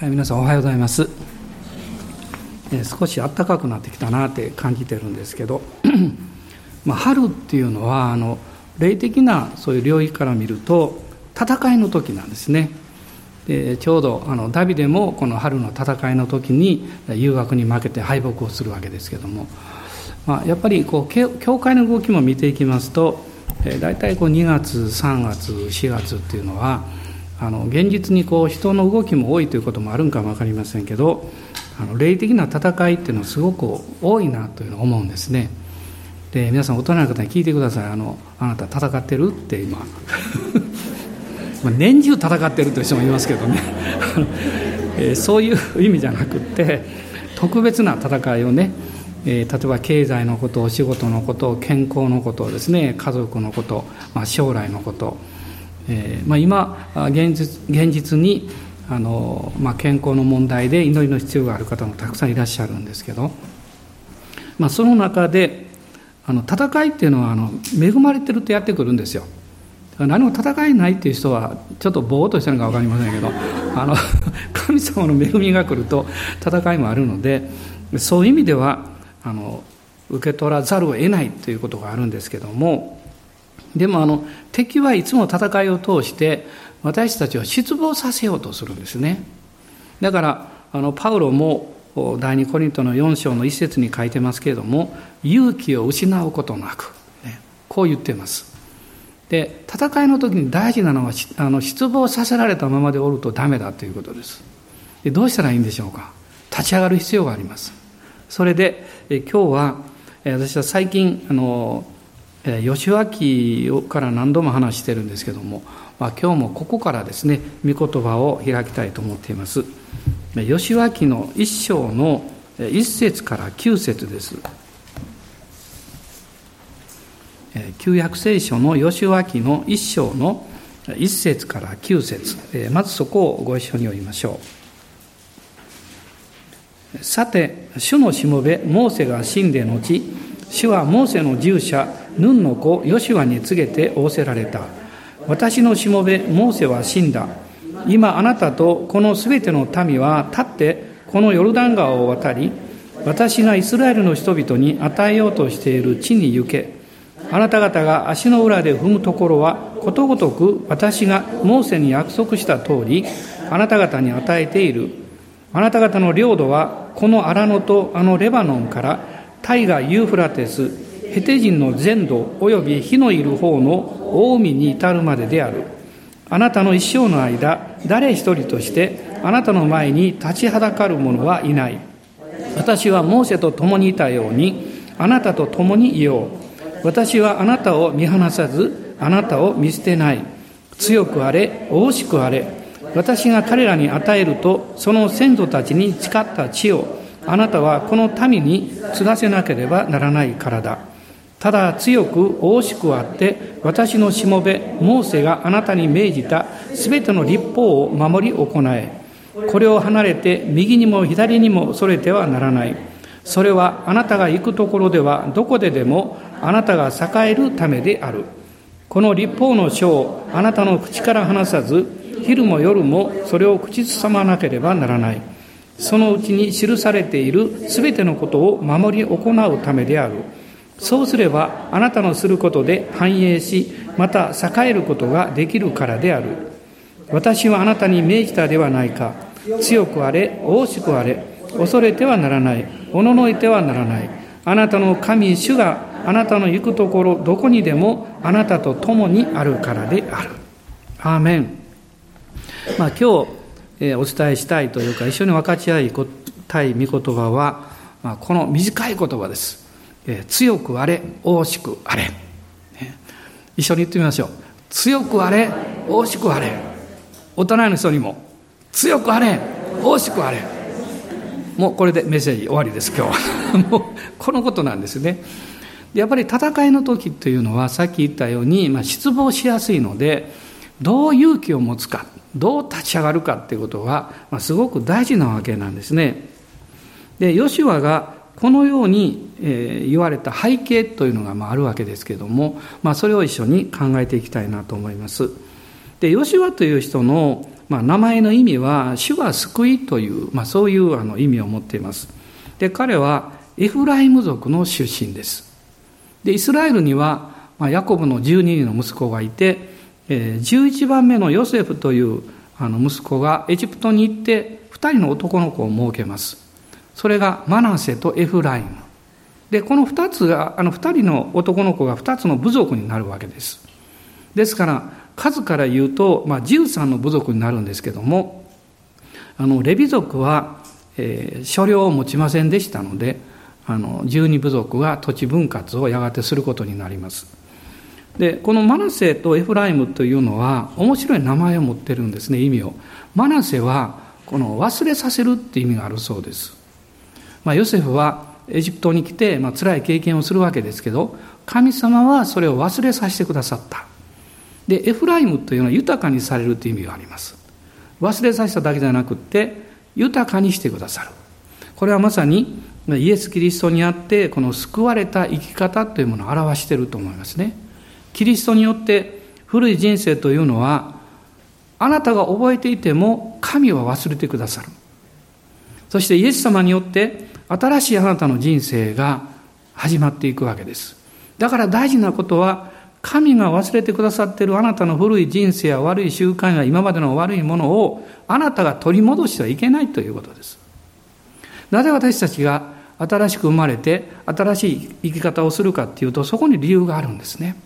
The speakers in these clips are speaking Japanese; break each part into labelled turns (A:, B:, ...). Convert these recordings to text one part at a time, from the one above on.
A: はい、皆さんおはようございます、えー少し暖かくなってきたなって感じてるんですけど まあ春っていうのはあの霊的なそういう領域から見ると戦いの時なんですね。でちょうどあのダビデもこの春の戦いの時に誘惑に負けて敗北をするわけですけども、まあ、やっぱりこう教会の動きも見ていきますと、え大体こう2月3月4月っていうのはあの現実にこう人の動きも多いということもあるんかも分かりませんけどあの霊的な戦いっていうのはすごく多いなというのを思うんですね。で皆さん大人の方に聞いてください。あのあなた戦ってるって今。まあ年中戦ってるという人もいますけどね。えーそういう意味じゃなくって特別な戦いをね、えー、例えば経済のことお仕事のこと健康のことですね家族のこと、まあ、将来のこと。えーまあ、今現実現実にあの、まあ、健康の問題で祈りの必要がある方もたくさんいらっしゃるんですけど、まあ、その中であの戦いっていうのはあの恵まれてるとやってくるんですよ。何も戦いないっていう人はちょっとぼーっとしてるのか分かりませんけどあの 神様の恵みが来ると戦いもあるのでそういう意味ではあの受け取らざるを得ないということがあるんですけどもでもあの敵はいつも戦いを通して私たちを失望させようとするんですね。だからあのパウロも第二コリントの4章の一節に書いてますけれども勇気を失うことなく、ね、こう言ってます。で戦いの時に大事なのはあの失望させられたままでおるとダメだということです。でどうしたらいいんでしょうか？立ち上がる必要があります。それでえ今日は私は最近あの吉脇から何度も話してるんですけども、まあ、今日もここからですね御言葉を開きたいと思っています。吉脇の一章の一節から九節です。旧約聖書の吉脇の一章の一節から九節。まずそこをご一緒に読みましょう。さて主のしもべモーセが死んで後主はモーセの従者ヌンの子ヨシュアに告げて仰せられた。私のしもべモーセは死んだ。今あなたとこのすべての民は立ってこのヨルダン川を渡り私がイスラエルの人々に与えようとしている地に行け。あなた方が足の裏で踏むところはことごとく私がモーセに約束した通りあなた方に与えている。あなた方の領土はこの荒野とあのレバノンから大河ユーフラテスヘテ人の全土及び火のいる方の近江に至るまでである。あなたの一生の間、誰一人としてあなたの前に立ちはだかる者はいない。私はモーセと共にいたように、あなたと共にいよう。私はあなたを見放さず、あなたを見捨てない。強くあれ、大しくあれ。私が彼らに与えると、その先祖たちに誓った地を、あなたはこの民に継がせなければならないからだ。ただ強く大しくあって私のしもべモーセがあなたに命じたすべての立法を守り行え。これを離れて右にも左にもそれてはならない。それはあなたが行くところではどこででもあなたが栄えるためである。この立法の書をあなたの口から離さず昼も夜もそれを口ずさまなければならない。そのうちに記されているすべてのことを守り行うためである。そうすればあなたのすることで繁栄しまた栄えることができるからである。私はあなたに命じたではないか。強くあれ大しくあれ。恐れてはならない。おののいてはならない。あなたの神主があなたの行くところどこにでもあなたと共にあるからである。アーメン、まあ、今日、えー、お伝えしたいというか一緒に分かち合いたい御言葉は、まあ、この短い言葉です。え強くあれ大しくあれ、ね、一緒に言ってみましょう。強くあれ大しくあれ。大人の人にも強くあれ大しくあれ。もうこれでメッセージ終わりです今日は。もうこのことなんですね。やっぱり戦いの時というのはさっき言ったように、まあ、失望しやすいのでどう勇気を持つかどう立ち上がるかっていうことが、まあ、すごく大事なわけなんですね。でヨシュアがこのように、え言われた背景というのがまああるわけですけれども、まあ、それを一緒に考えていきたいなと思います。で、吉羽という人のまあ、名前の意味は、主は救いという、まあ、そういうあの意味を持っています。で、彼はエフライム族の出身です。で、イスラエルには、まあ、ヤコブの12人の息子がいて、えー、11番目のヨセフというあの息子がエジプトに行って、2人の男の子を設けます。それがマナセとエフライム。で、この2つが、あの2人の男の子が2つの部族になるわけです。ですから、数から言うと、まあ、13の部族になるんですけどもあのレビ族は、えー、所領を持ちませんでしたのであの12部族が土地分割をやがてすることになりますでこのマナセとエフライムというのは面白い名前を持ってるんですね意味をマナセはこの忘れさせるっていう意味があるそうです、まあ、ヨセフはエジプトに来て、まあ辛い経験をするわけですけど神様はそれを忘れさせてくださったで、エフライムというのは豊かにされるという意味があります。忘れさせただけじゃなくって、豊かにしてくださる。これはまさにイエス・キリストにあってこの救われた生き方というものを表していると思いますね。キリストによって古い人生というのはあなたが覚えていても神は忘れてくださる。そしてイエス様によって新しいあなたの人生が始まっていくわけです。だから大事なことは神が忘れてくださっているあなたの古い人生や悪い習慣や今までの悪いものをあなたが取り戻してはいけないということです。なぜ私たちが新しく生まれて新しい生き方をするかっていうとそこに理由があるんですね。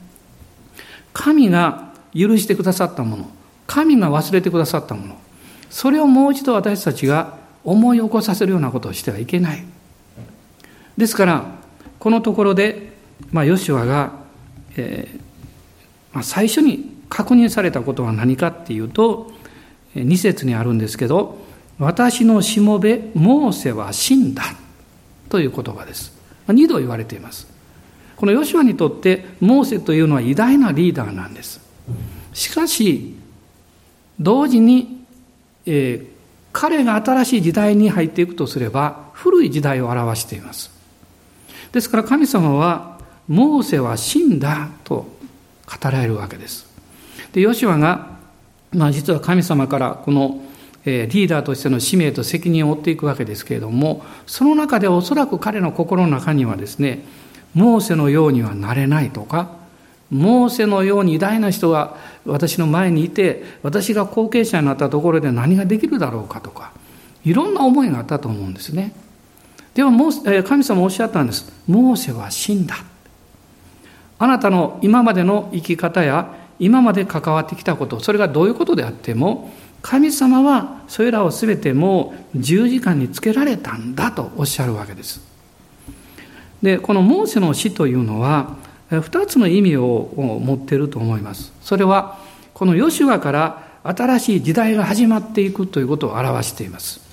A: 神が許してくださったもの、神が忘れてくださったもの、それをもう一度私たちが思い起こさせるようなことをしてはいけない。ですから、このところで、まあ、ヨシュアが、えー、まあ、最初に確認されたことは何かっていうと、2節にあるんですけど、私のしもべ、モーセは死んだという言葉です。2度言われています。このヨシュアにとってモーセというのは偉大なリーダーなんです。しかし、同時に、えー、彼が新しい時代に入っていくとすれば、古い時代を表しています。ですから神様は、モーセは死んだと語られるわけです。で、ヨシュアが、まあ実は神様からこの、えリーダーとしての使命と責任を負っていくわけですけれども、その中でおそらく彼の心の中にはですね、モーセのようにはなれないとか、モーセのように偉大な人が私の前にいて、私が後継者になったところで何ができるだろうかとか、いろんな思いがあったと思うんですね。でも、神様おっしゃったんです。モーセは死んだ。あなたの今までの生き方や今まで関わってきたことそれがどういうことであっても神様はそれらを全てもう十字架につけられたんだとおっしゃるわけです。でこのモーセの死というのは2つの意味を持っていると思います。それはこのヨシュアから新しい時代が始まっていくということを表しています。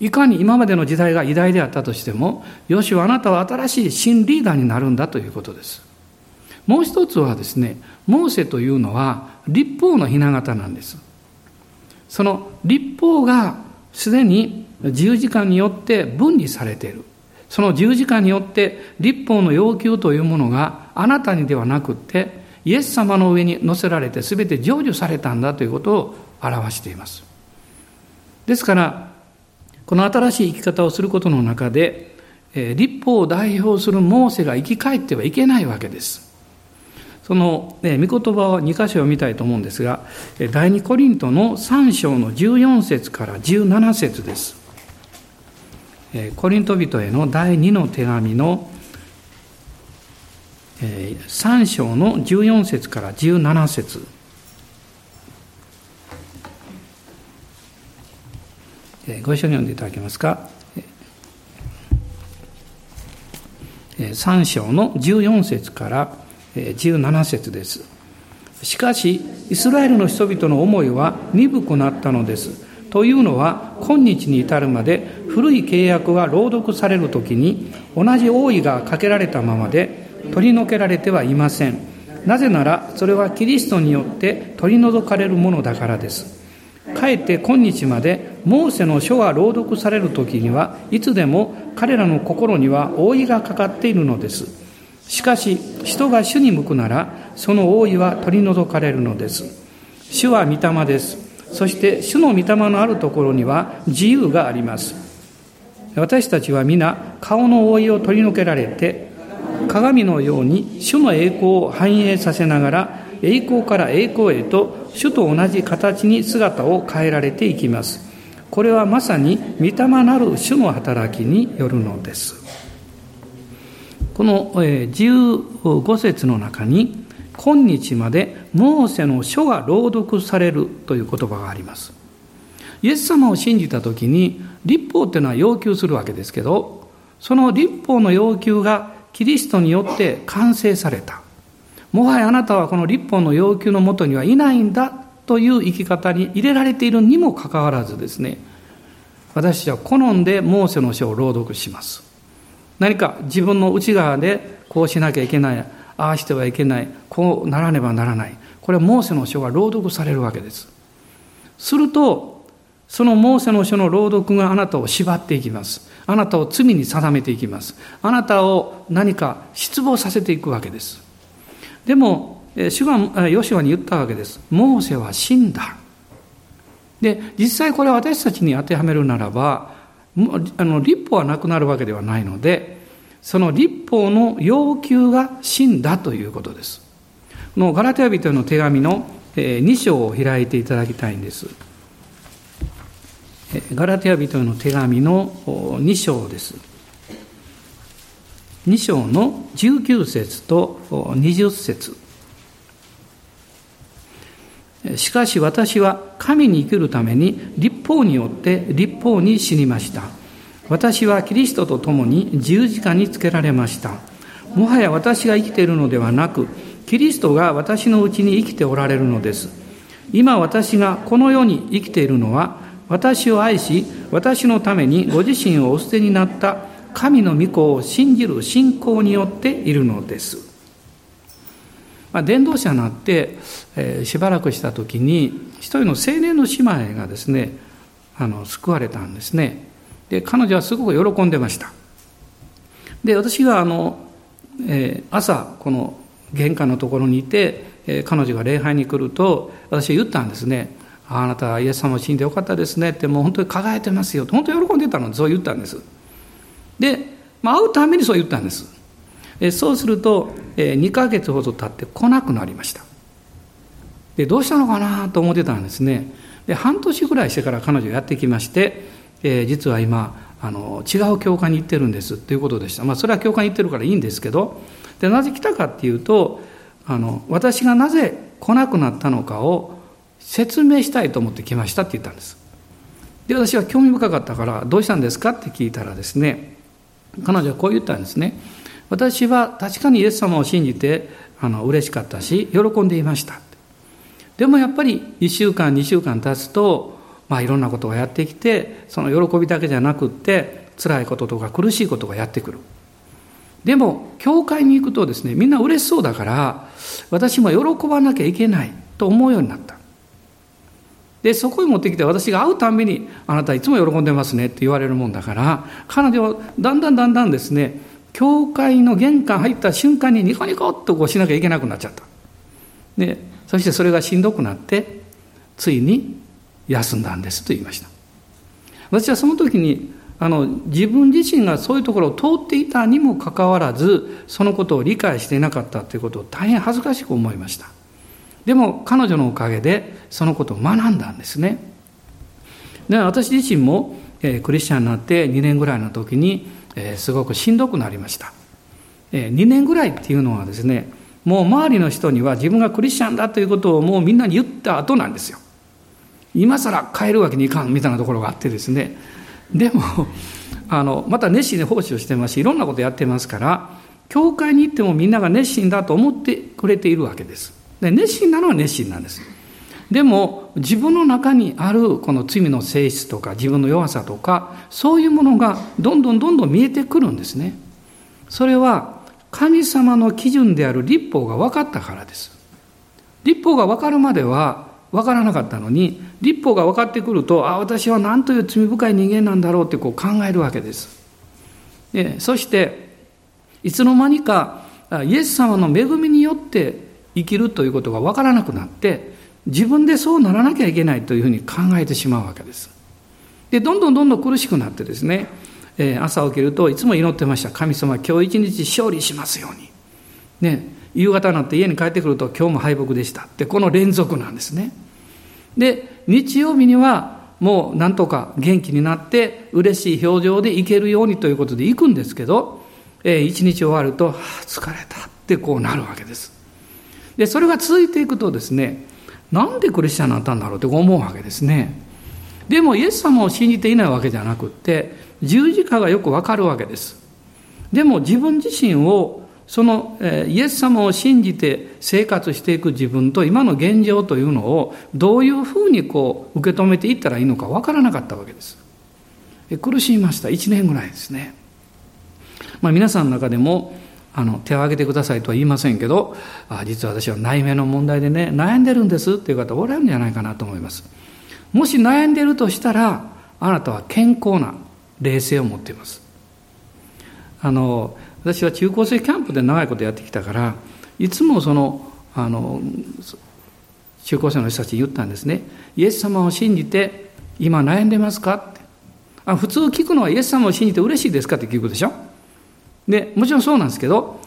A: いかに今までの時代が偉大であったとしても、よしあなたは新しい新リーダーになるんだということです。もう一つはですね、モーセというのは立法の雛形なんです。その立法がすでに十字架によって分離されている。その十字架によって立法の要求というものがあなたにではなくってイエス様の上に乗せられて全て成就されたんだということを表しています。ですからこの新しい生き方をすることの中で、え立法を代表するモーセが生き返ってはいけないわけです。その、ね、御言葉を2箇所を見たいと思うんですが、第2コリントの3章の14節から17節です。コリント人への第2の手紙の3章の14節から17節ご一緒に読んでいただけますか？3章の14節から17節です。しかし、イスラエルの人々の思いは鈍くなったのです。というのは、今日に至るまで古い契約が朗読されるときに、同じ王位がかけられたままで取り除けられてはいません。なぜなら、それはキリストによって取り除かれるものだからです。かえって今日までモーセの書が朗読される時にはいつでも彼らの心には覆いがかかっているのです。しかし人が主に向くならその覆いは取り除かれるのです。主は御霊です。そして主の御霊のあるところには自由があります。私たちは皆顔の覆いを取り除けられて鏡のように主の栄光を反映させながら栄光から栄光へと主と同じ形に姿を変えられていきます。これはまさに御霊なる主の働きによるのです。この15節の中に今日までモーセの書が朗読されるという言葉があります。イエス様を信じた時に立法っていうのは要求するわけですけどその立法の要求がキリストによって完成された。もはやあなたはこの立法の要求のもとにはいないんだという生き方に入れられているにもかかわらずですね私は好んでモーセの書を朗読します。何か自分の内側でこうしなきゃいけないああしてはいけないこうならねばならない。これはモーセの書が朗読されるわけです。するとそのモーセの書の朗読があなたを縛っていきます。あなたを罪に定めていきます。あなたを何か失望させていくわけです。でも主がヨシュアに言ったわけですモーセは死んだで実際これ私たちに当てはめるならばあの立法はなくなるわけではないのでその立法の要求が死んだということです。このガラテヤ人への手紙の2章を開いていただきたいんです。ガラテヤ人への手紙の2章です。2章の19節と20節しかし私は神に生きるために立法によって立法に死にました。私はキリストと共に十字架につけられました。もはや私が生きているのではなく、キリストが私のうちに生きておられるのです。今私がこの世に生きているのは、私を愛し、私のためにご自身をお捨てになった神の御子を信じる信仰によっているのです。まあ、伝道者になって、えー、しばらくした時に一人の青年の姉妹がですねあの救われたんですね。で彼女はすごく喜んでました。で私があの、えー、朝この玄関のところにいて、えー、彼女が礼拝に来ると私は言ったんですね。あなたイエス様を死んでよかったですね。ってもう本当に輝いてますよ。本当に喜んでたのでそう言ったんです。で、まあ、会うためにそう言ったんです。えそうすると、え2ヶ月ほど経って来なくなりました。でどうしたのかなと思ってたんですね。で半年ぐらいしてから彼女やってきましてえー、実は今あの違う教会に行ってるんです。ということでした、まあ、それは教会に行ってるからいいんですけどでなぜ来たかっていうとあの私がなぜ来なくなったのかを説明したいと思って来ましたって言ったんです。で私は興味深かったからどうしたんですかって聞いたらですね彼女はこう言ったんですね。私は確かにイエス様を信じてあの嬉しかったし喜んでいました。でもやっぱり1週間2週間経つとまあ、いろんなことをやってきてその喜びだけじゃなくって辛いこととか苦しいことがやってくる。でも教会に行くとですねみんな嬉しそうだから私も喜ばなきゃいけないと思うようになった。でそこに持ってきて私が会うたんびに「あなたいつも喜んでますね」って言われるもんだから彼女はだんだんだんだんですね教会の玄関入った瞬間にニコニコっとこうしなきゃいけなくなっちゃった。でそしてそれがしんどくなってついに休んだんですと言いました。私はその時にあの自分自身がそういうところを通っていたにもかかわらずそのことを理解していなかったということを大変恥ずかしく思いました。でも彼女のおかげでそのことを学んだんですね。で私自身も、えー、クリスチャンになって2年ぐらいの時に、えー、すごくしんどくなりました、えー、2年ぐらいっていうのはですねもう周りの人には自分がクリスチャンだということをもうみんなに言った後なんですよ。今更変えるわけにいかんみたいなところがあってですね。でも あのまた熱心に奉仕をしてますしいろんなことやってますから教会に行ってもみんなが熱心だと思ってくれているわけです。で熱心なのは熱心なんです。でも自分の中にあるこの罪の性質とか自分の弱さとかそういうものがどんどんどんどん見えてくるんですね。それは神様の基準である立法が分かったからです。立法が分かるまでは分からなかったのに立法が分かってくるとあ私は何という罪深い人間なんだろうってこう考えるわけです。でそしていつの間にかイエス様の恵みによって生きるということが分からなくなって自分でそうならなきゃいけないというふうに考えてしまうわけです。で、どんどんどんどん苦しくなってですね、えー、朝起きるといつも祈ってました。神様、今日一日勝利しますように。ね、夕方になって家に帰ってくると今日も敗北でしたって、この連続なんですね。で、日曜日にはもうなんとか元気になって嬉しい表情でいけるようにということで行くんですけど、えー、一日終わると、はあ、疲れたってこうなるわけです。で、それが続いていくとですね、なんでクリスチャンになったんだろうって思うわけですね。でもイエス様を信じていないわけじゃなくって、十字架がよくわかるわけです。でも自分自身をその、イエス様を信じて生活していく自分と今の現状というのをどういうふうにこう受け止めていったらいいのかわからなかったわけです。苦しみました。1年ぐらいですね。まあ皆さんの中でもあの手を挙げてくださいとは言いませんけどあ実は私は内面の問題でね悩んでるんですっていう方おられるんじゃないかなと思います。もし悩んでるとしたらあなたは健康な冷静を持っています。あの私は中高生キャンプで長いことやってきたからいつもそのあの中高生の人たちに言ったんですねイエス様を信じて今悩んでますか？ってあ普通聞くのはイエス様を信じて嬉しいですか？って聞くでしょでもちろんそうなんですけど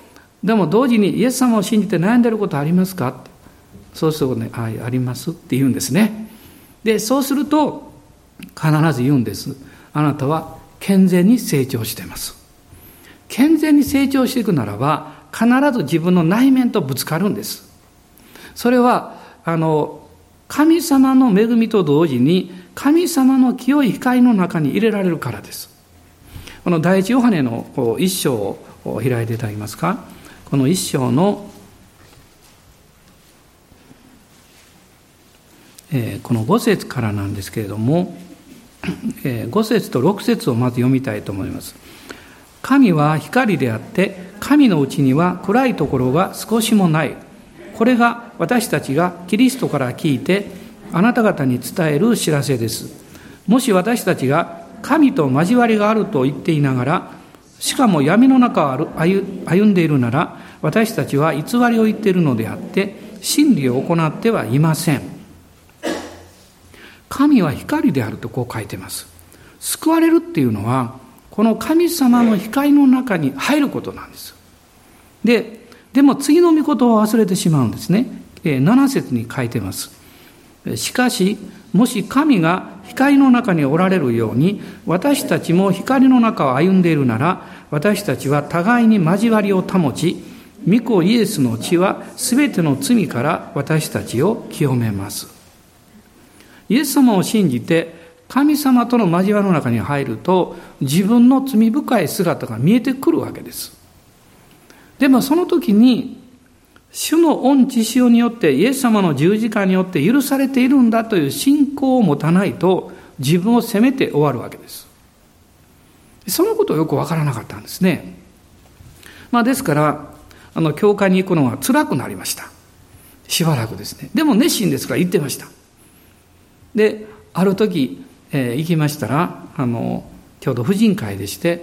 A: でも同時にイエス様を信じて悩んでることありますか？ってそうするとね「はいあります」って言うんですねでそうすると必ず言うんですあなたは健全に成長してます健全に成長していくならば、必ず自分の内面とぶつかるんです。それは、あの、神様の恵みと同時に、神様の清い光の中に入れられるからです。この第一ヨハネの一章を開いていただけますか？この一章の、えー、この5節からなんですけれども、えー、5節と6節をまず読みたいと思います。神は光であって、神のうちには暗いところが少しもない。これが私たちがキリストから聞いて、あなた方に伝える知らせです。もし私たちが神と交わりがあると言っていながら、しかも闇の中を歩んでいるなら、私たちは偽りを言っているのであって、真理を行ってはいません。神は光であるとこう書いてます。救われるっていうのは、この神様の光の中に入ることなんです。で、でも次の御言葉を忘れてしまうんですね。7節に書いてます。しかし、もし神が光の中におられるように、私たちも光の中を歩んでいるなら、私たちは互いに交わりを保ち、御子イエスの血は全ての罪から私たちを清めます。イエス様を信じて神様との交わりの中に入ると自分の罪深い姿が見えてくるわけです。でもその時に主の恩知潮によってイエス様の十字架によって許されているんだという信仰を持たないと自分を責めて終わるわけです。そのことをよくわからなかったんですね。まあですから、あの、教会に行くのは辛くなりました。しばらくですね。でも熱心ですから行ってました。で、ある時、えー、行きましたらあのちょうど婦人会でして、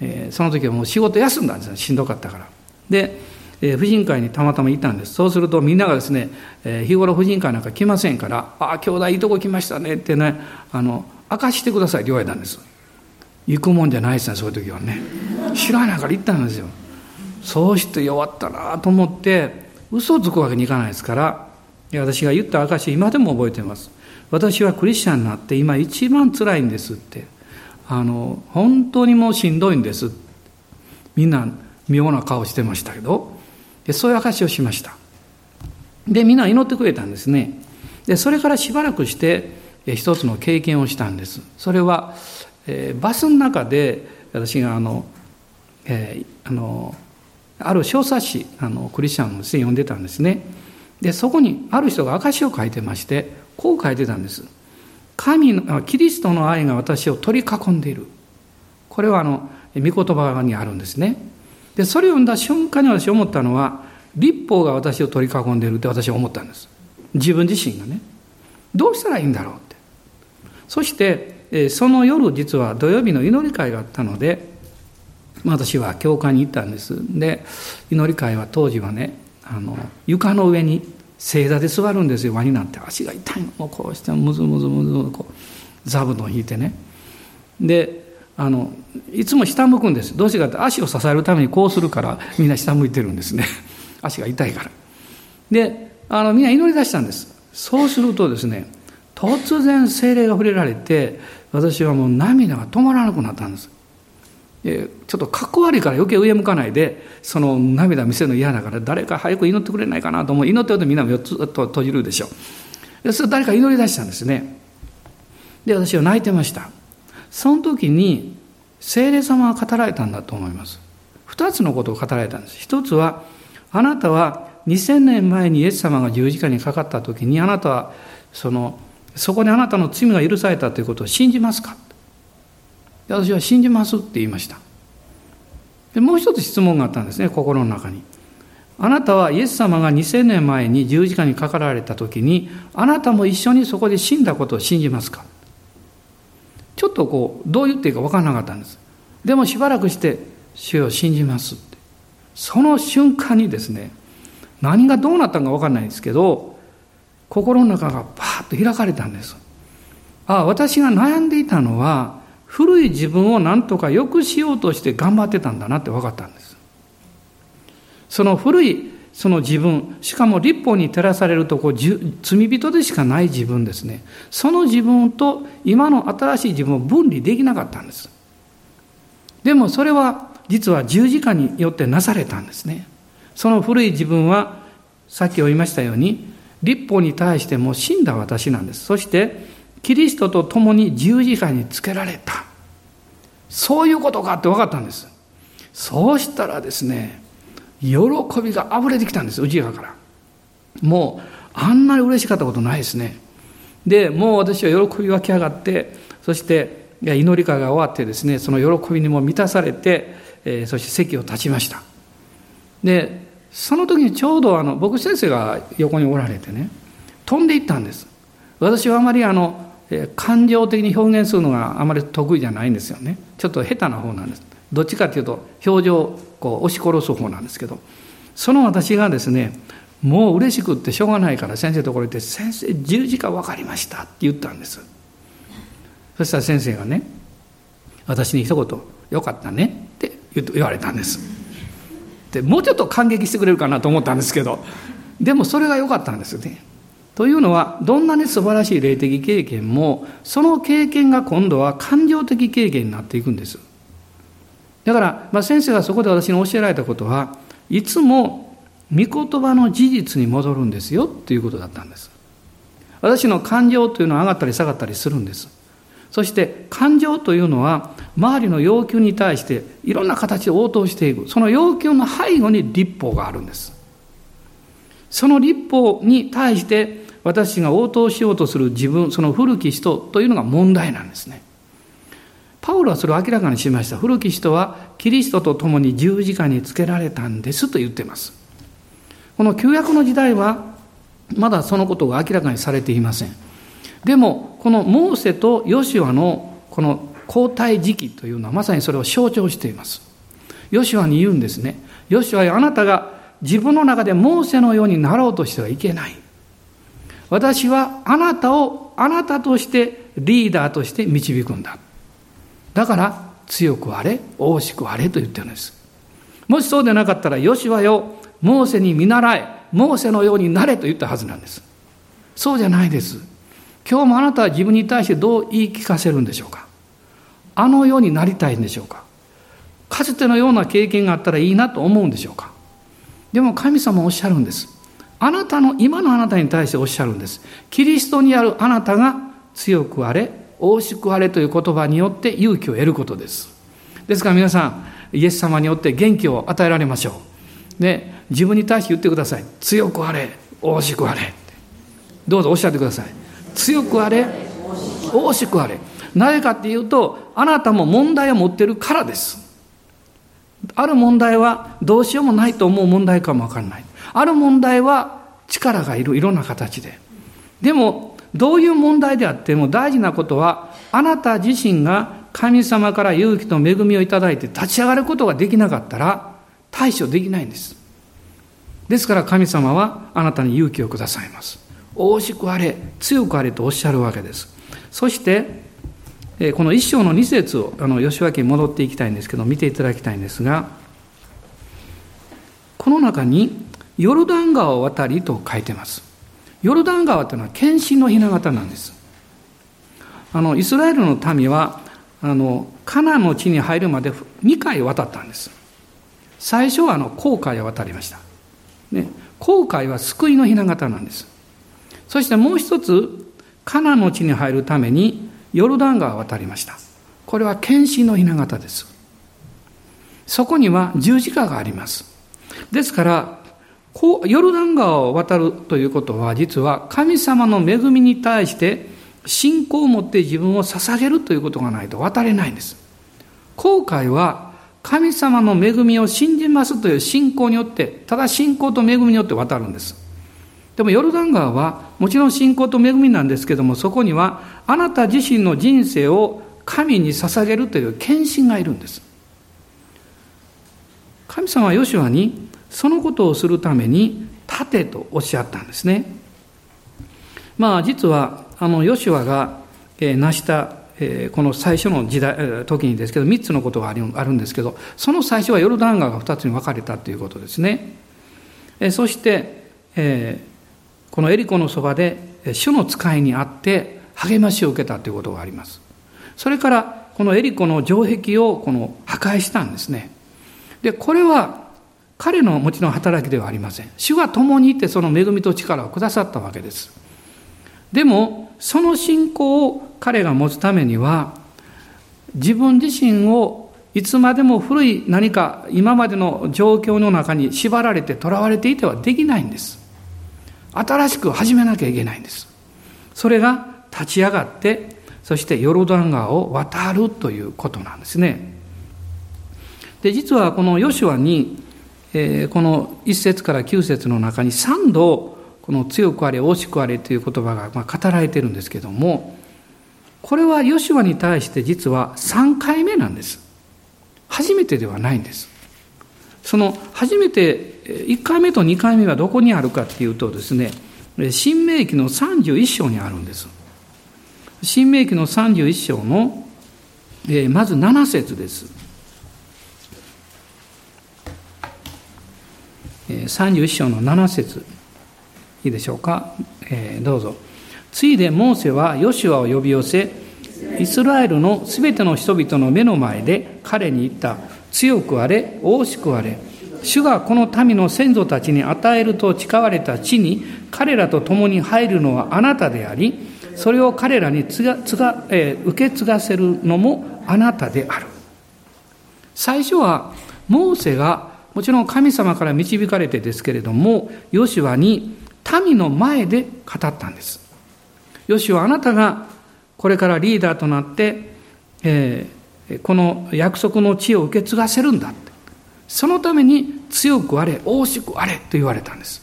A: えー、その時はもう仕事休んだんですよしんどかったからで、えー、婦人会にたまたまいたんです。そうするとみんながですね、えー、日頃婦人会なんか来ませんから「ああ兄弟いいとこ来ましたね」ってねあの明かしてくださいって言われたんです。行くもんじゃないですねそういう時はね。知らないから行ったんですよ。そうして弱ったなと思って嘘つくわけにいかないですから私が言った証今でも覚えてます。私はクリスチャンになって今一番辛いんですって。あの、本当にもうしんどいんです。みんな妙な顔してましたけど、でそういう証しをしました。で、みんな祈ってくれたんですね。で、それからしばらくして、一つの経験をしたんです。それは、えー、バスの中で私があの、えー、あの、ある小冊子、あの、クリスチャンの読んでたんですね。で、そこにある人が証を書いてまして、こう書いてたんです。神の、キリストの愛が私を取り囲んでいる。これはあの、御言葉にあるんですね。で、それを読んだ瞬間に私思ったのは、立法が私を取り囲んでいるって私は思ったんです。自分自身がね。どうしたらいいんだろうって。そして、その夜実は土曜日の祈り会があったので、私は教会に行ったんです。で、祈り会は当時はね、あの、床の上に正座で座るんですよ輪になって足が痛いのもうこうしてむずむずむずこう座布団引いてねであのいつも下向くんです。どうしてかって足を支えるためにこうするからみんな下向いてるんですね。足が痛いから。であのみんな祈り出したんです。そうするとですね突然精霊が触れられて私はもう涙が止まらなくなったんです。ちょっとかっこ悪いから余計上向かないでその涙見せるの嫌だから誰か早く祈ってくれないかなと思う。祈ってるとみんな4つと閉じるでしょ。でそれ誰か祈り出したんですね。で私は泣いてました。その時に聖霊様が語られたんだと思います。2つのことを語られたんです。一つはあなたは2000年前にイエス様が十字架にかかった時にあなたはそのそこであなたの罪が許されたということを信じますか？私は信じますって言いました。でもう一つ質問があったんですね心の中に。あなたはイエス様が2000年前に十字架にかかられた時にあなたも一緒にそこで死んだことを信じますか？ちょっとこうどう言っていいか分からなかったんです。でもしばらくして「主を信じます」って。その瞬間にですね何がどうなったのか分かんないんですけど心の中がパーッと開かれたんです。ああ私が悩んでいたのは古い自分を何とか良くしようとして頑張ってたんだなって分かったんです。その古いその自分しかも立法に照らされるとこう罪人でしかない自分ですね。その自分と今の新しい自分を分離できなかったんです。でもそれは実は十字架によってなされたんですね。その古い自分はさっき言いましたように立法に対しても死んだ私なんです。そしてキリストと共に十字架につけられた。そういうことかって分かったんです。そうしたらですね喜びが溢れてきたんです内側から。もうあんなに嬉しかったことないですね。でもう私は喜び湧き上がってそして祈り会が終わってですねその喜びにも満たされて、えー、そして席を立ちました。でその時にちょうどあの僕先生が横におられてね飛んでいったんです。私はあまりあの感情的に表現するのがあまり得意じゃないんですよね。ちょっと下手な方なんです。どっちかというと表情をこう押し殺す方なんですけどその私がですねもう嬉しくってしょうがないから先生のところに行って「先生十字架分かりました」って言ったんですそしたら先生がね私に一言「よかったね」って言われたんですでもうちょっと感激してくれるかなと思ったんですけどでもそれが良かったんですよね。というのはどんなに素晴らしい霊的経験もその経験が今度は感情的経験になっていくんです。だから、まあ、先生がそこで私に教えられたことはいつも御言葉の事実に戻るんですよということだったんです。私の感情というのは上がったり下がったりするんです。そして感情というのは周りの要求に対していろんな形で応答していく。その要求の背後に立法があるんです。その立法に対して私が応答しようとする自分、その古き人というのが問題なんですね。パウロはそれを明らかにしました。古き人はキリストと共に十字架につけられたんですと言っています。この旧約の時代はまだそのことが明らかにされていません。でも、このモーセとヨシュアのこの交代時期というのはまさにそれを象徴しています。ヨシュアに言うんですね。ヨシュアよあなたが自分の中でモーセのようになろうとしてはいけない。私はあなたをあなたとしてリーダーとして導くんだ。だから強くあれ、大しくあれと言ってるんです。もしそうでなかったら、よしはよ、モーセに見習え、モーセのようになれと言ったはずなんです。そうじゃないです。今日もあなたは自分に対してどう言い聞かせるんでしょうかあのようになりたいんでしょうかかつてのような経験があったらいいなと思うんでしょうかでも神様おっしゃるんです。あなたの、今のあなたに対しておっしゃるんです。キリストにあるあなたが強くあれ、大しくあれという言葉によって勇気を得ることです。ですから皆さん、イエス様によって元気を与えられましょう。で、自分に対して言ってください。強くあれ、大しくあれ。どうぞおっしゃってください。強くあれ、大しくあれ。なぜかっていうと、あなたも問題を持ってるからです。ある問題はどうしようもないと思う問題かもわからない。ある問題は力がいる、いろんな形で。でも、どういう問題であっても大事なことは、あなた自身が神様から勇気と恵みをいただいて立ち上がることができなかったら対処できないんです。ですから神様はあなたに勇気をくださいます。大しくあれ、強くあれとおっしゃるわけです。そして、この一章の二節を、あの、吉脇に戻っていきたいんですけど、見ていただきたいんですが、この中に、ヨルダン川を渡りと書いてます。ヨルダン川というのは献身の雛形なんです。あの、イスラエルの民は、あの、カナの地に入るまで2回渡ったんです。最初はあの、航海を渡りました。ね、航海は救いの雛形なんです。そしてもう一つ、カナの地に入るためにヨルダン川を渡りました。これは献身の雛形です。そこには十字架があります。ですから、こうヨルダン川を渡るということは、実は神様の恵みに対して信仰を持って自分を捧げるということがないと渡れないんです。後悔は神様の恵みを信じますという信仰によって、ただ信仰と恵みによって渡るんです。でもヨルダン川はもちろん信仰と恵みなんですけども、そこにはあなた自身の人生を神に捧げるという献身がいるんです。神様はヨシュアにそのことをするために立てとおっしゃったんですね。まあ実はあのヨシュアが、成した、この最初の時代時にですけど3つのことがあるんですけどその最初はヨルダン川が2つに分かれたということですね。そして、このエリコのそばで主の使いにあって励ましを受けたということがあります。それからこのエリコの城壁をこの破壊したんですね。でこれは彼のもちろん働きではありません。主が共にいてその恵みと力をくださったわけです。でも、その信仰を彼が持つためには、自分自身をいつまでも古い何か今までの状況の中に縛られて囚われていてはできないんです。新しく始めなきゃいけないんです。それが立ち上がって、そしてヨルダン川を渡るということなんですね。で、実はこのヨシュアにえー、この一節から九節の中に三度この強くあれ大しくあれという言葉がまあ語られてるんですけどもこれはヨシュアに対して実は3回目なんです。初めてではないんです。その初めて1回目と2回目はどこにあるかっていうとですね新明記の31章にあるんです。新明記の31章の、えー、まず7節です。31章の7節いいでしょうか、えー、どうぞ。ついでモーセはヨシュアを呼び寄せ、イスラエルのすべての人々の目の前で彼に言った。強くあれ、大しくあれ。主がこの民の先祖たちに与えると誓われた地に彼らと共に入るのはあなたであり、それを彼らにつがつが、えー、受け継がせるのもあなたである。最初はモーセがもちろん神様から導かれてですけれども、ヨシュアに民の前で語ったんです。ヨシュアあなたがこれからリーダーとなって、えー、この約束の地を受け継がせるんだって。そのために強くあれ、大しくあれと言われたんです。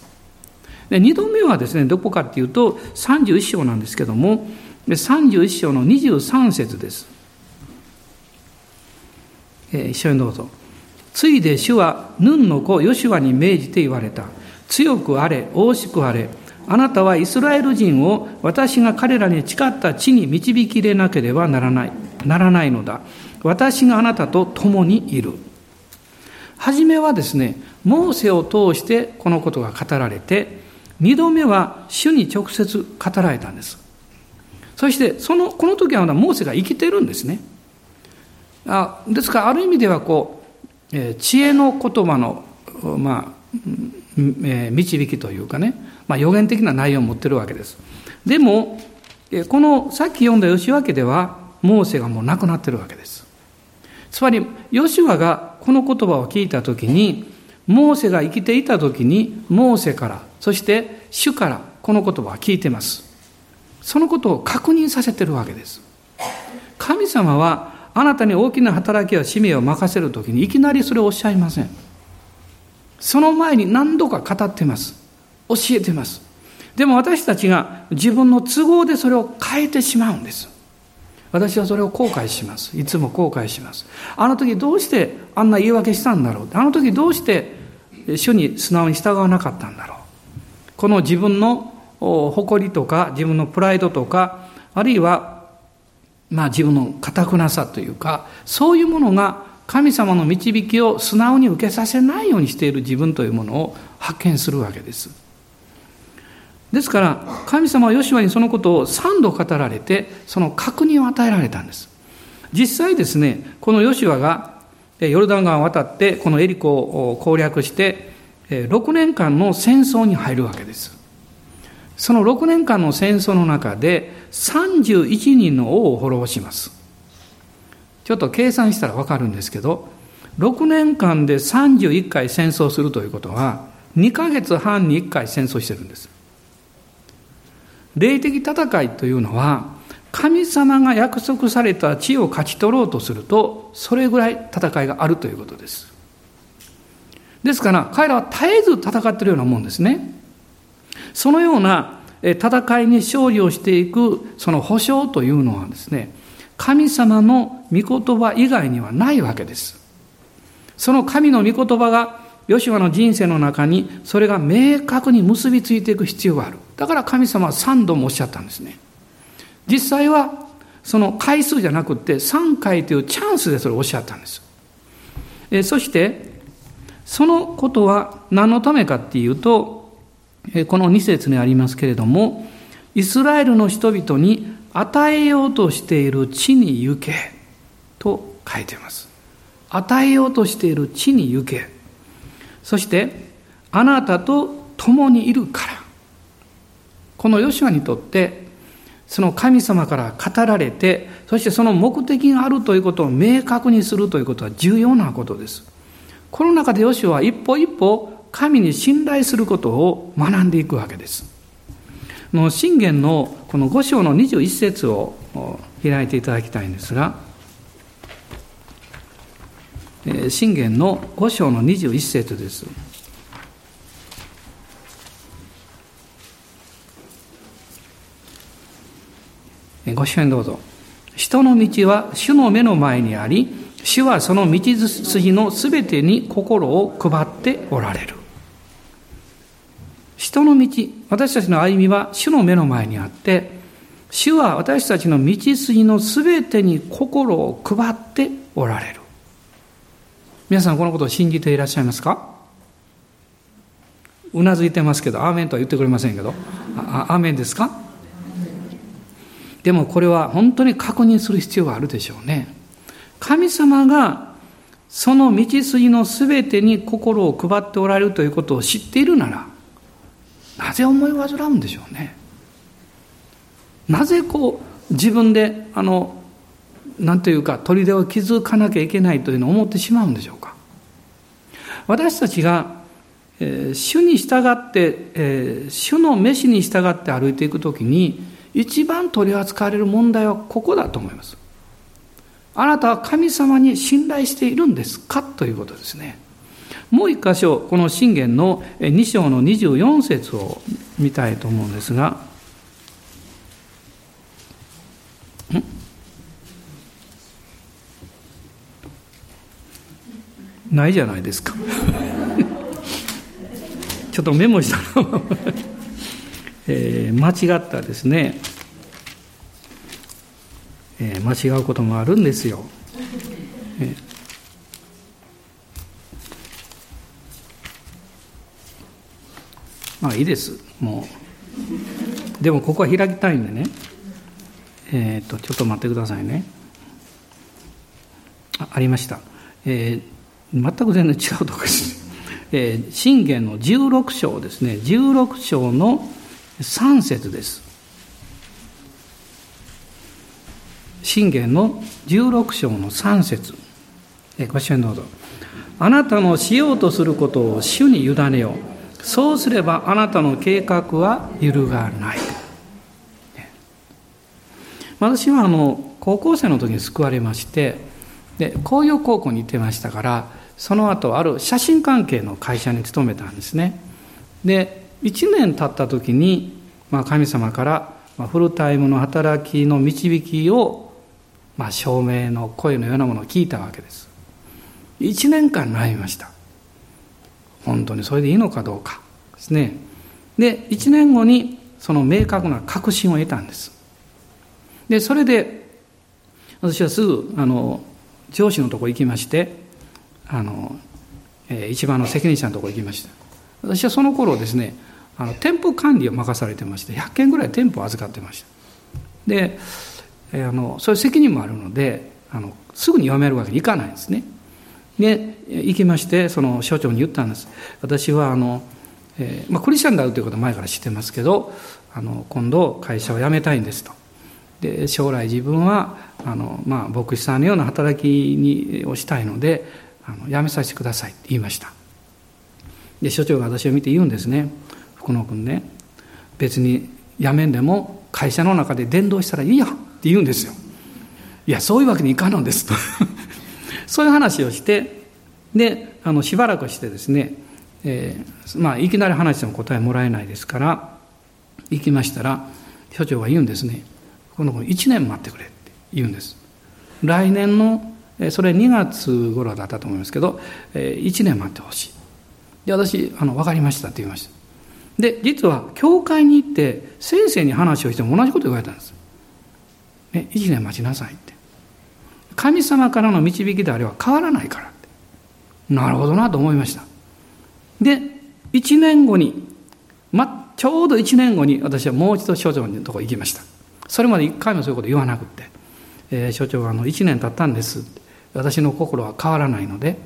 A: で2度目はですね、どこかっていうと31章なんですけども、31章の23節です。えー、一緒にどうぞ。ついで主はヌンの子ヨシュアに命じて言われた。強くあれ、大しくあれ。あなたはイスラエル人を私が彼らに誓った地に導き入れなければならない、ならないのだ。私があなたと共にいる。はじめはですね、モーセを通してこのことが語られて、二度目は主に直接語られたんです。そして、その、この時はモーセが生きてるんですね。あですから、ある意味ではこう、知恵の言葉の、まあ、導きというかね、まあ、予言的な内容を持ってるわけです。でも、このさっき読んだ吉脇では、モーセがもう亡くなってるわけです。つまり、吉和がこの言葉を聞いたときに、モーセが生きていたときに、モーセから、そして主からこの言葉は聞いてます。そのことを確認させてるわけです。神様はあなたに大きな働きや使命を任せるときにいきなりそれをおっしゃいません。その前に何度か語ってます。教えてます。でも私たちが自分の都合でそれを変えてしまうんです。私はそれを後悔します。いつも後悔します。あの時どうしてあんな言い訳したんだろう。あの時どうして主に素直に従わなかったんだろう。この自分の誇りとか、自分のプライドとか、あるいは、まあ自分の堅くなさというか、そういうものが神様の導きを素直に受けさせないようにしている自分というものを発見するわけです。ですから、神様はヨシュアにそのことを3度語られて、その確認を与えられたんです。実際ですね、このヨシュアがヨルダン川を渡って、このエリコを攻略して、6年間の戦争に入るわけです。その6年間の戦争の中で、31人の王を滅ぼします。ちょっと計算したらわかるんですけど、6年間で31回戦争するということは、2ヶ月半に1回戦争してるんです。霊的戦いというのは、神様が約束された地を勝ち取ろうとすると、それぐらい戦いがあるということです。ですから、彼らは絶えず戦っているようなもんですね。そのような戦いに勝利をしていく、その保証というのはですね、神様の御言葉以外にはないわけです。その神の御言葉がヨシュアの人生の中にそれが明確に結びついていく必要がある。だから神様は3度もおっしゃったんですね。実際はその回数じゃなくて3回というチャンスでそれをおっしゃったんです。えそしてそのことは何のためかっていうとこの2節にありますけれどもイスラエルの人々に与えようとしている地に行けと書いています。与えようとしている地に行け。そしてあなたと共にいるからこのヨシュアにとってその神様から語られてそしてその目的があるということを明確にするということは重要なことですこの中でヨシュアは一歩一歩神に信頼することを学んでいくわけですの信玄のこの五章の21節を開いていただきたいんですが信玄の五章の21節ですご支援どうぞ。人の道は主の目の前にあり、主はその道筋のすべてに心を配っておられる。人の道、私たちの歩みは主の目の前にあって、主は私たちの道筋のすべてに心を配っておられる。皆さんこのことを信じていらっしゃいますか？うなずいてますけど、アーメンとは言ってくれませんけど、あアーメンですか？でもこれは本当に確認する必要があるでしょうね。神様がその道筋のすべてに心を配っておられるということを知っているなら、なぜ思い煩うんでしょうね。なぜこう自分であの何というか砦を築かなきゃいけないというのを思ってしまうんでしょうか。私たちが、えー、主に従って、えー、主の召しに従って歩いていくときに一番取り扱われる問題はここだと思います。あなたは神様に信頼しているんですか？ということですね。もう一箇所、この信玄の2章の24節を見たいと思うんですが、ないじゃないですか。ちょっとメモしたのえー、間違ったですね、えー、間違うこともあるんですよ。えー、まあいいです、もう。でもここは開きたいんでね。えっ、と、ちょっと待ってくださいね。あありました。えー、全く全然違うとこです。えー、信玄の16章ですね。16章の3節です。信玄の16章の3節えご一緒にどうぞ。あなたのしようとすることを主に委ねよう。そうすればあなたの計画は揺るがない。私はあの高校生の時に救われましてで紅葉高校に行ってましたからその後ある写真関係の会社に勤めたんですね。で1年経った時に、まあ、神様から、フルタイムの働きの導きを、まあ、証明の声のようなものを聞いたわけです。1年間悩みました。本当にそれでいいのかどうかですね。で1年後にその明確な確信を得たんです。でそれで私はすぐあの上司のとこ行きましてあの、えー、一番の責任者のとこ行きました私はその頃ですねあの店舗管理を任されてまして100件ぐらい店舗を預かってました。で、えー、あのそういう責任もあるのであのすぐに辞めるわけにいかないんですね。で行きましてその所長に言ったんです。私はあの、えーまあ、クリスチャンであるということは前から知ってますけどあの今度会社を辞めたいんですと。で将来自分はあの、まあ、牧師さんのような働きにをしたいのであの辞めさせてくださいって言いました。で所長が私を見て言うんですね。福野君ね。別に辞めんでも会社の中で伝道したらいいよって言うんですよ。いやそういうわけにいかんのですと。そういう話をしてであのしばらくしてですね、えー、まあいきなり話しても答えもらえないですから行きましたら所長が言うんですねこの子1年待ってくれって言うんです。来年のそれ2月頃だったと思いますけど1年待ってほしい。で私あの分かりましたって言いました。で実は教会に行って先生に話をしても同じこと言われたんです、ね、1年待ちなさいって。神様からの導きであれば変わらないから。ってなるほどなと思いました。で1年後に、ま、ちょうど1年後に私はもう一度所長のところ行きました。それまで一回もそういうこと言わなくて、えー、所長はあの1年経ったんです。私の心は変わらないので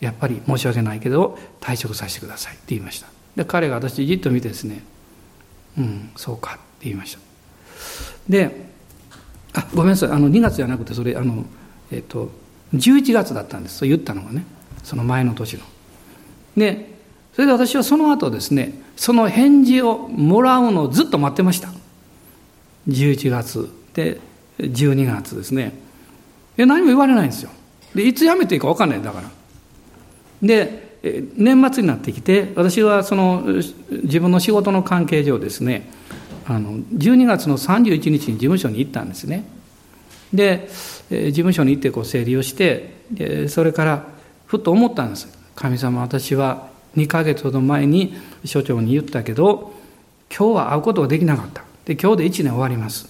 A: やっぱり申し訳ないけど退職させてくださいって言いました。で彼が私じっと見てですねうんそうかって言いました。であごめんなさい。あの2月じゃなくてそれあのえっ、ー、と11月だったんです。そう言ったのがね。その前の年の。でそれで私はその後ですねその返事をもらうのをずっと待ってました。11月。で12月ですね。で何も言われないんですよ。でいつ辞めていいか分かんない。だから。で年末になってきて私はその自分の仕事の関係上ですねあの12月の31日に事務所に行ったんですね。で事務所に行ってこう整理をしてでそれからふっと思ったんです。神様私は2ヶ月ほど前に所長に言ったけど今日は会うことができなかった。で今日で1年終わります。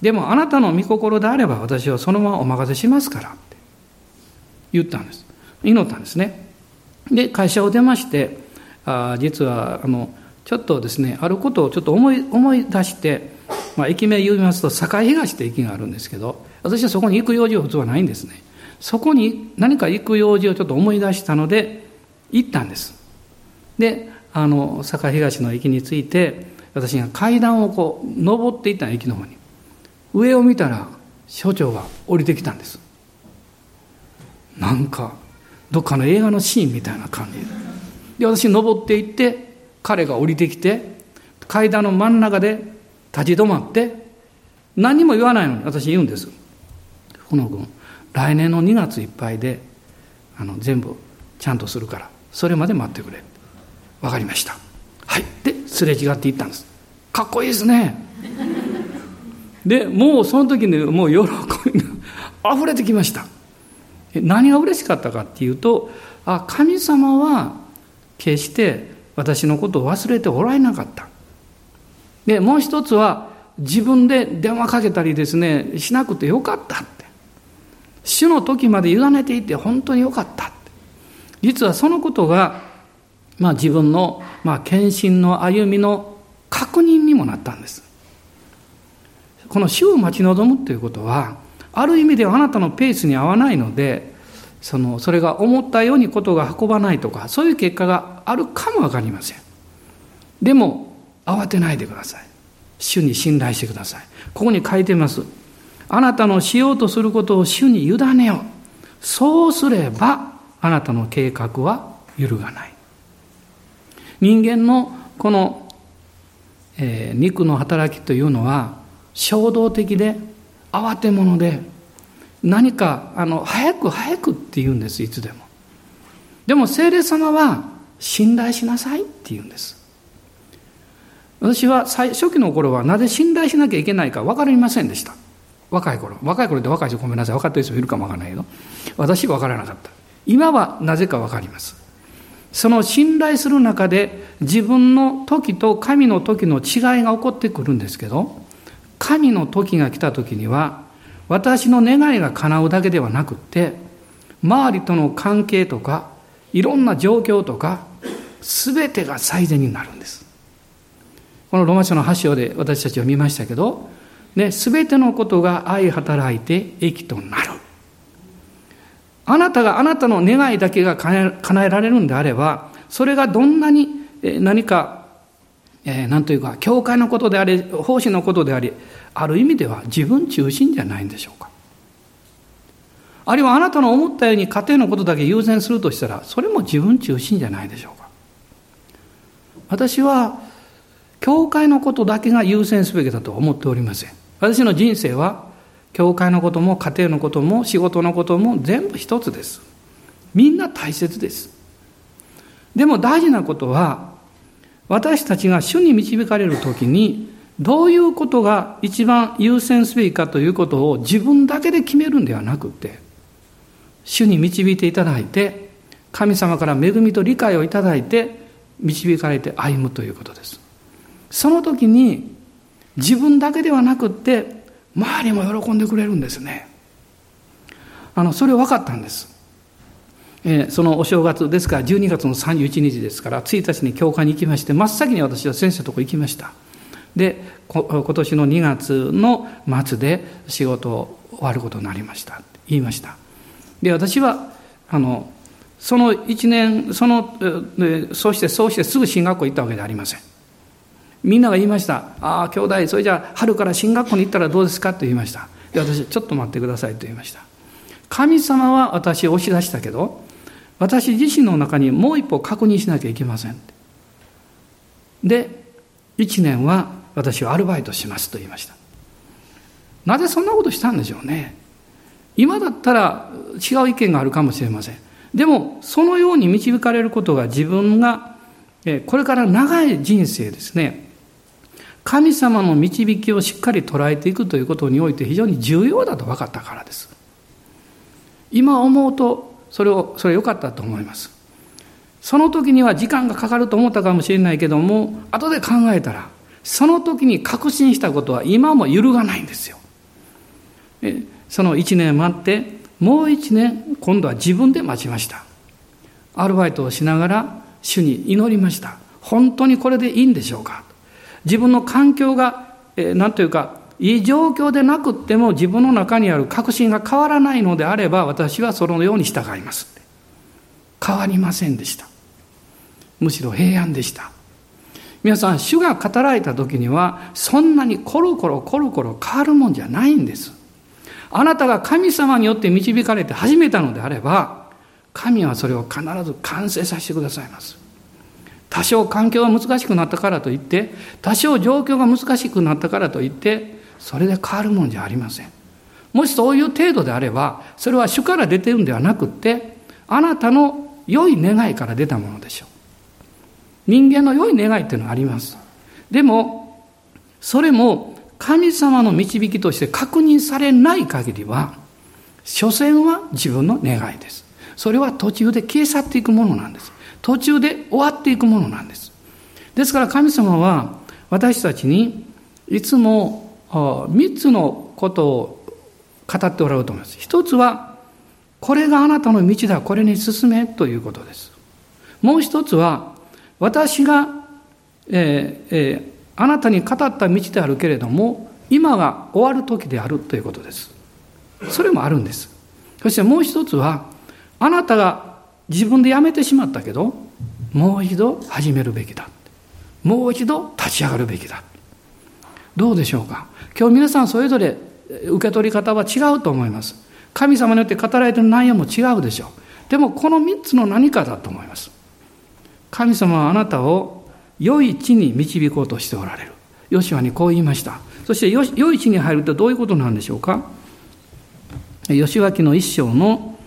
A: でもあなたの御心であれば私はそのままお任せしますからって言ったんです。祈ったんですね。で会社を出ましてあ実はあのちょっとですねあることをちょっと思い思い出して、まあ、駅名言いますと堺東って駅があるんですけど私はそこに行く用事は普通はないんですね。そこに何か行く用事をちょっと思い出したので行ったんです。であの堺東の駅に着いて私が階段をこう登っていった駅の方に。上を見たら所長が降りてきたんです。なんかどっかの映画のシーンみたいな感じで。私登っていって彼が降りてきて階段の真ん中で立ち止まって何も言わないの。に私言うんです。福野君来年の2月いっぱいであの全部ちゃんとするからそれまで待ってくれ。分かりました。はい。ですれ違っていったんです。かっこいいですね。でもうその時にもう喜びが溢れてきました。何が嬉しかったかっていうとあ神様は決して私のことを忘れておられなかった。でもう一つは自分で電話かけたりですねしなくてよかったって。主の時まで委ねていて本当によかったって。実はそのことがまあ、自分の、まあ、献身の歩みの確認にもなったんです。この死を待ち望むということはある意味ではあなたのペースに合わないのでそのそれが思ったようにことが運ばないとかそういう結果があるかも分かりません。でも慌てないでください。主に信頼してください。ここに書いてます。あなたのしようとすることを主に委ねよう。そうすればあなたの計画は揺るがない。人間のこの、えー、肉の働きというのは衝動的で慌て者で何かあの早く早くって言うんですいつでも。でも聖霊様は信頼しなさいって言うんです。私は最初期の頃はなぜ信頼しなきゃいけないか分かりませんでした。若い頃。若い頃って若い人ごめんなさい。分かってる人いるかも分からないけど。私は分からなかった。今はなぜか分かります。その信頼する中で自分の時と神の時の違いが起こってくるんですけど、神の時が来た時には、私の願いが叶うだけではなくって、周りとの関係とか、いろんな状況とか、すべてが最善になるんです。このローマ書の8章で私たちは見ましたけど、ね、すべてのことが愛働いて益となる。あなたがあなたの願いだけが叶えられるんであれば、それがどんなに何か、えー、なんというか、教会のことであり、奉仕のことであり、ある意味では自分中心じゃないんでしょうか。あるいはあなたの思ったように家庭のことだけ優先するとしたら、それも自分中心じゃないでしょうか。私は、教会のことだけが優先すべきだと思っておりません。私の人生は、教会のことも家庭のことも仕事のことも全部一つです。みんな大切です。でも大事なことは、私たちが主に導かれるときに、どういうことが一番優先すべきかということを自分だけで決めるんではなくて、主に導いていただいて、神様から恵みと理解をいただいて、導かれて歩むということです。その時に、自分だけではなくって、周りも喜んでくれるんですね。あの、それ分かったんです。えー、そのお正月ですから12月の31日ですから1日に教会に行きまして真っ先に私は先生のとこ行きましたで今年の2月の末で仕事を終わることになりました言いましたで私はあのその1年そのそうしてそうしてすぐ進学校行ったわけではありませんみんなが言いました「ああ兄弟それじゃあ春から進学校に行ったらどうですか?」と言いましたで私ちょっと待ってくださいと言いました神様は私を押し出したけど私自身の中にもう一歩確認しなきゃいけません。で、1年は私はアルバイトしますと言いました。なぜそんなことしたんでしょうね。今だったら違う意見があるかもしれません。でも、そのように導かれることが自分が、これから長い人生ですね、神様の導きをしっかり捉えていくということにおいて非常に重要だと分かったからです。今思うとそれを、それ良かったと思います。その時には時間がかかると思ったかもしれないけども、後で考えたら、その時に確信したことは今も揺るがないんですよ。その1年待って、もう1年、今度は自分で待ちました。アルバイトをしながら主に祈りました。本当にこれでいいんでしょうか自分の環境が、えー、なんというか、いい状況でなくっても自分の中にある確信が変わらないのであれば私はそのように従います。変わりませんでした。むしろ平安でした。皆さん、主が語られた時にはそんなにコロコロコロコロ変わるもんじゃないんです。あなたが神様によって導かれて始めたのであれば神はそれを必ず完成させてくださいます。多少環境が難しくなったからといって多少状況が難しくなったからといってそれで変わるもんじゃありません。もしそういう程度であれば、それは主から出てるんではなくって、あなたの良い願いから出たものでしょう。人間の良い願いっていうのはあります。でも、それも神様の導きとして確認されない限りは、所詮は自分の願いです。それは途中で消え去っていくものなんです。途中で終わっていくものなんです。ですから神様は私たちにいつも3つのことを語っておられると思います。一つは、これがあなたの道だ、これに進めということです。もう一つは、私が、えーえー、あなたに語った道であるけれども、今が終わる時であるということです。それもあるんです。そしてもう一つは、あなたが自分で辞めてしまったけど、もう一度始めるべきだ。もう一度立ち上がるべきだ。どうでしょうか？今日皆さんそれぞれ受け取り方は違うと思います。神様によって語られている内容も違うでしょう。でもこの3つの何かだと思います。神様はあなたを良い地に導こうとしておられる。ヨシュアにこう言いました。そして良い地に入るとどういうことなんでしょうか？吉脇の一章の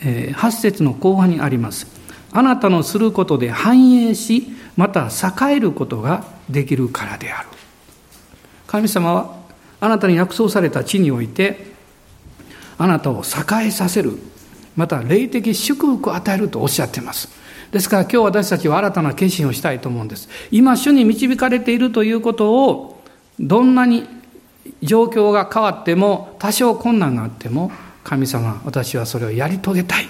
A: 8節の後半にあります。あなたのすることで繁栄し、また栄えることができるからである。神様はあなたに約束された地においてあなたを栄えさせるまた霊的祝福を与えるとおっしゃっていますですから今日私たちは新たな決心をしたいと思うんです。今主に導かれているということをどんなに状況が変わっても多少困難があっても神様私はそれをやり遂げたい。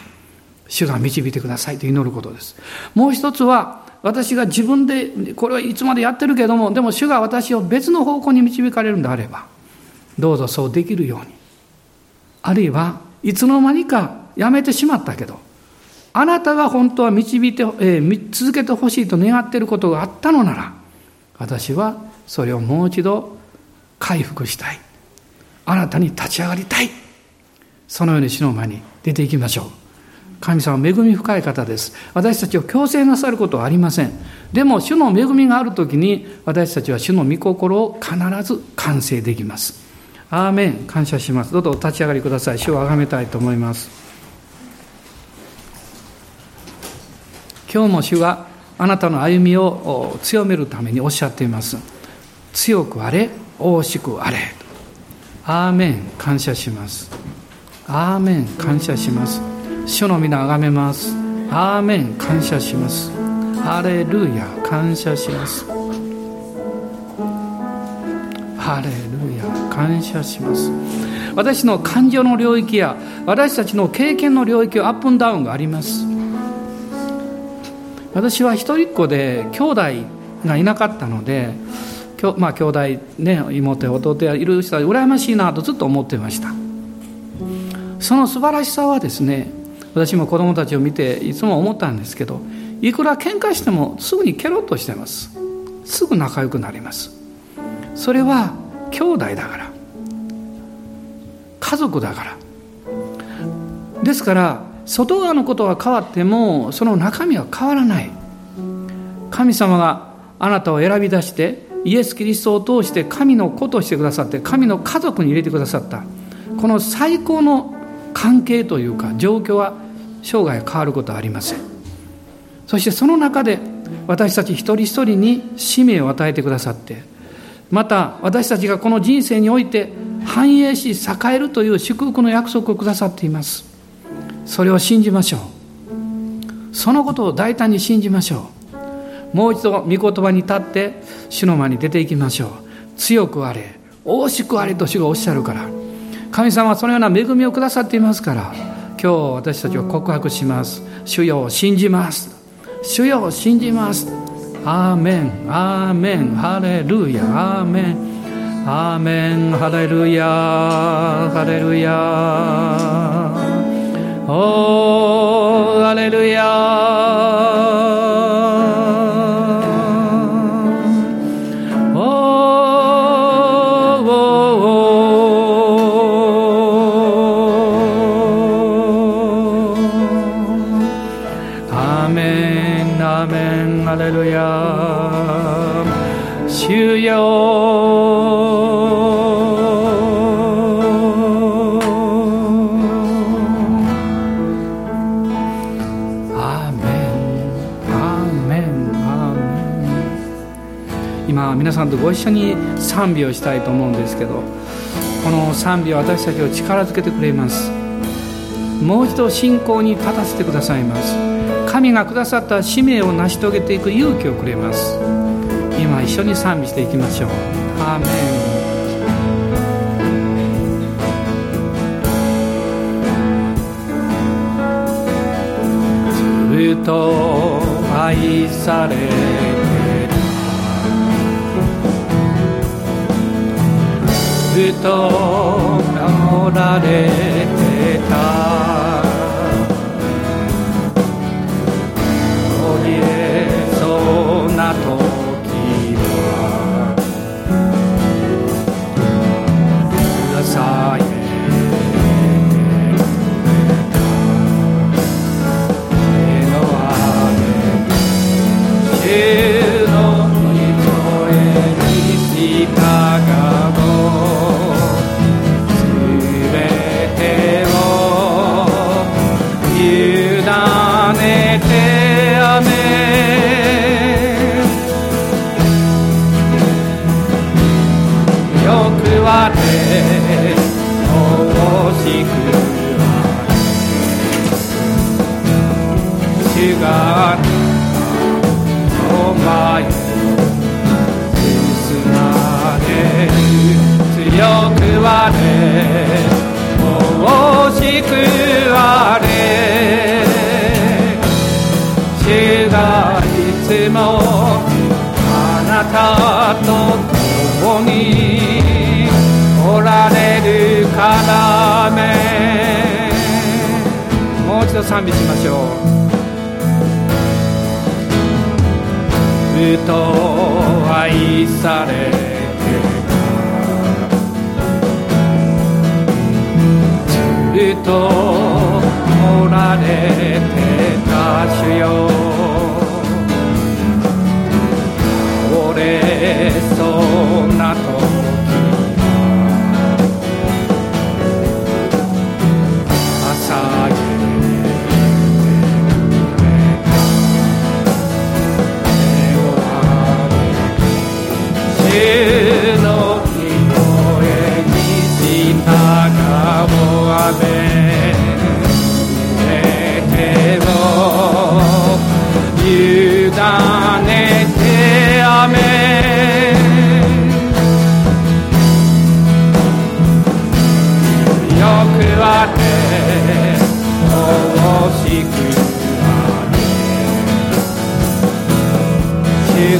A: 主が導いてくださいと祈ることです。もう一つは私が自分でこれはいつまでやってるけどもでも主が私を別の方向に導かれるんであればどうぞそうできるように。あるいはいつの間にかやめてしまったけどあなたが本当は導いて、えー、続けてほしいと願っていることがあったのなら私はそれをもう一度回復したい。あなたに立ち上がりたい。そのように死の前に出ていきましょう。神様は恵み深い方です。私たちを強制なさることはありません。でも主の恵みがある時に私たちは主の御心を必ず完成できます。アーメン。感謝します。どうぞお立ち上がりください。主を崇めたいと思います。今日も主があなたの歩みを強めるためにおっしゃっています。強くあれ大しくあれ。アーメン感謝します。アーメン感謝します。主の皆あがめます。アーメン感謝します。ハレルヤ感謝します。ハレルヤ感謝します。私の感情の領域や私たちの経験の領域はアップンダウンがあります。私は一人っ子で兄弟がいなかったのできょまあ兄弟ね妹や弟やいる人は羨ましいなとずっと思ってました。その素晴らしさはですね私も子供たちを見ていつも思ったんですけどいくら喧嘩してもすぐにケロッとしてます。すぐ仲良くなります。それは兄弟だから。家族だから。ですから外側のことは変わってもその中身は変わらない。神様があなたを選び出してイエス・キリストを通して神の子としてくださって神の家族に入れてくださった。この最高の関係というか状況は生涯変わることはありません。そしてその中で私たち一人一人に使命を与えてくださってまた私たちがこの人生において繁栄し栄えるという祝福の約束をくださっています。それを信じましょう。そのことを大胆に信じましょう。もう一度御言葉に立って主の間に出ていきましょう。強くあれ大しくあれと主がおっしゃるから。神様はそのような恵みをくださっていますから。今日私たちは告白します。主よ信じます。主よ信じます。アーメン。アーメン。ハレルヤ。アーメン。アーメン。ハレルヤ。ハレルヤ。Oh, hallelujah. さんとご一緒に賛美をしたいと思うんですけどこの賛美は私たちを力づけてくれます。もう一度信仰に立たせてくださいます。神がくださった使命を成し遂げていく勇気をくれます。今一緒に賛美していきましょう。アーメン。ずっと愛されずっと守られてた。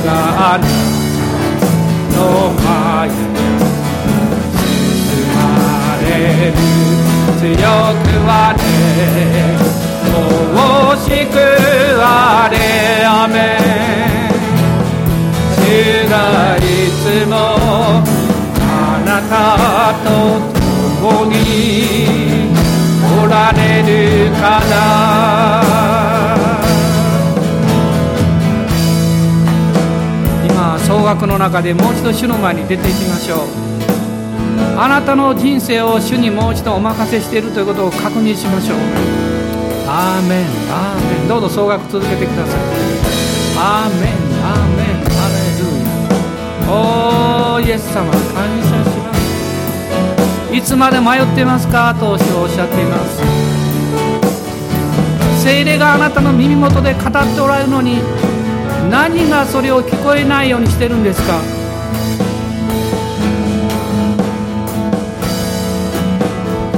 A: があるの前包まれる強くあれ大しくあれ雨主がいつもあなたと共におられるから今総額の中でもう一度主の前に出ていきましょう。あなたの人生を主にもう一度お任せしているということを確認しましょう。アーメン。アーメン。どうぞ総額続けてください。アーメン。アーメン。ハレルヤ。おーイエス様感謝します。いつまで迷ってますか？とおっしゃっています。精霊があなたの耳元で語っておられるのに何がそれを聞こえないようにしてるんですか？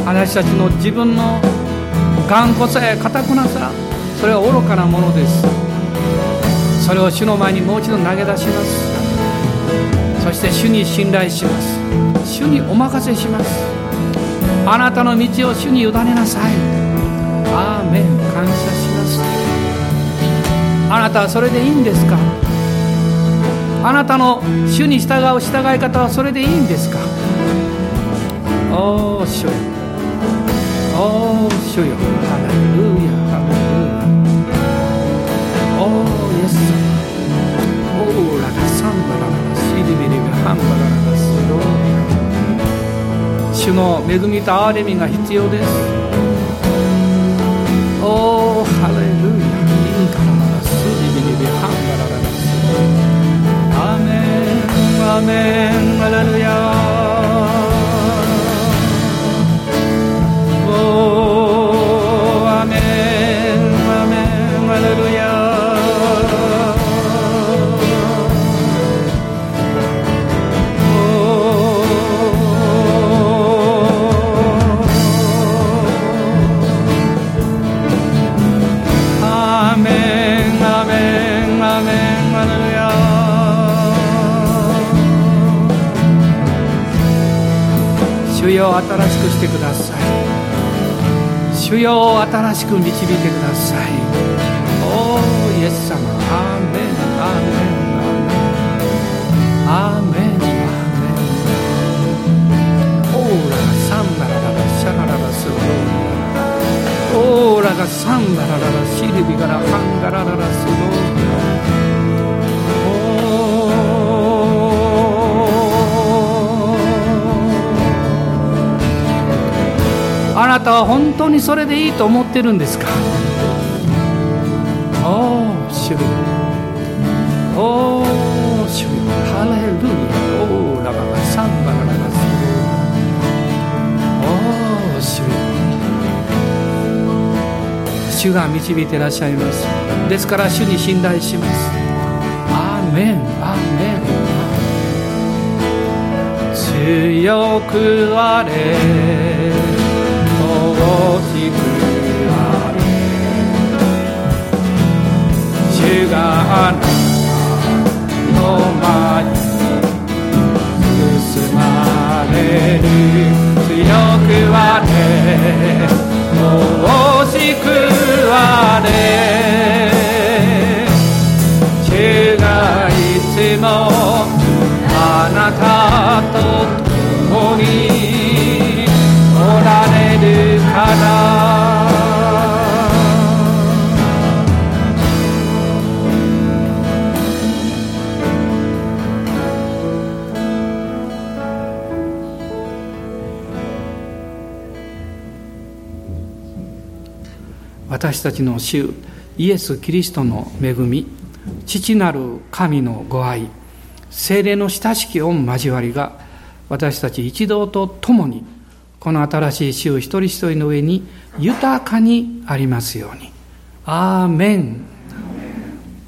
A: 私たちの自分の頑固さや堅くなさそれは愚かなものです。それを主の前にもう一度投げ出します。そして主に信頼します。主にお任せします。あなたの道を主に委ねなさい。アーメン。感謝します。あなたはそれでいいんですか？あなたの主に従う従い方はそれでいいんですか？おー主よ。おー主よ。ハレルヤ。ハレルヤ。おーイエス様。オーラがサンバララシリビリビハンバラララスロー主の恵みと憐れみが必要です。おーハレンアーよ新しくしてください。主よ新しく導いてください。おーイエス様。アーメンアーメンアーメンアーメン。ーメンオーラがサンバラララシャラララスローラ。オーラがサンバラララシルビガラハンガラララスロあなたは本当にそれでいいと思ってるんですか？おー主よおー主よハレルヤオーラバがサンバラララスローおー主よ主が導いていらっしゃいます。ですから主に信頼します。アーメンアーメン強くあれ。大きくあれ主があなたの前に進まれる強くあれ惜しくあれ主がいつもあなたと共におられるから。私たちの主イエス・キリストの恵み父なる神のご愛精霊の親しき御交わりが私たち一同と共にこの新しい週一人一人の上に豊かにありますように。アーメン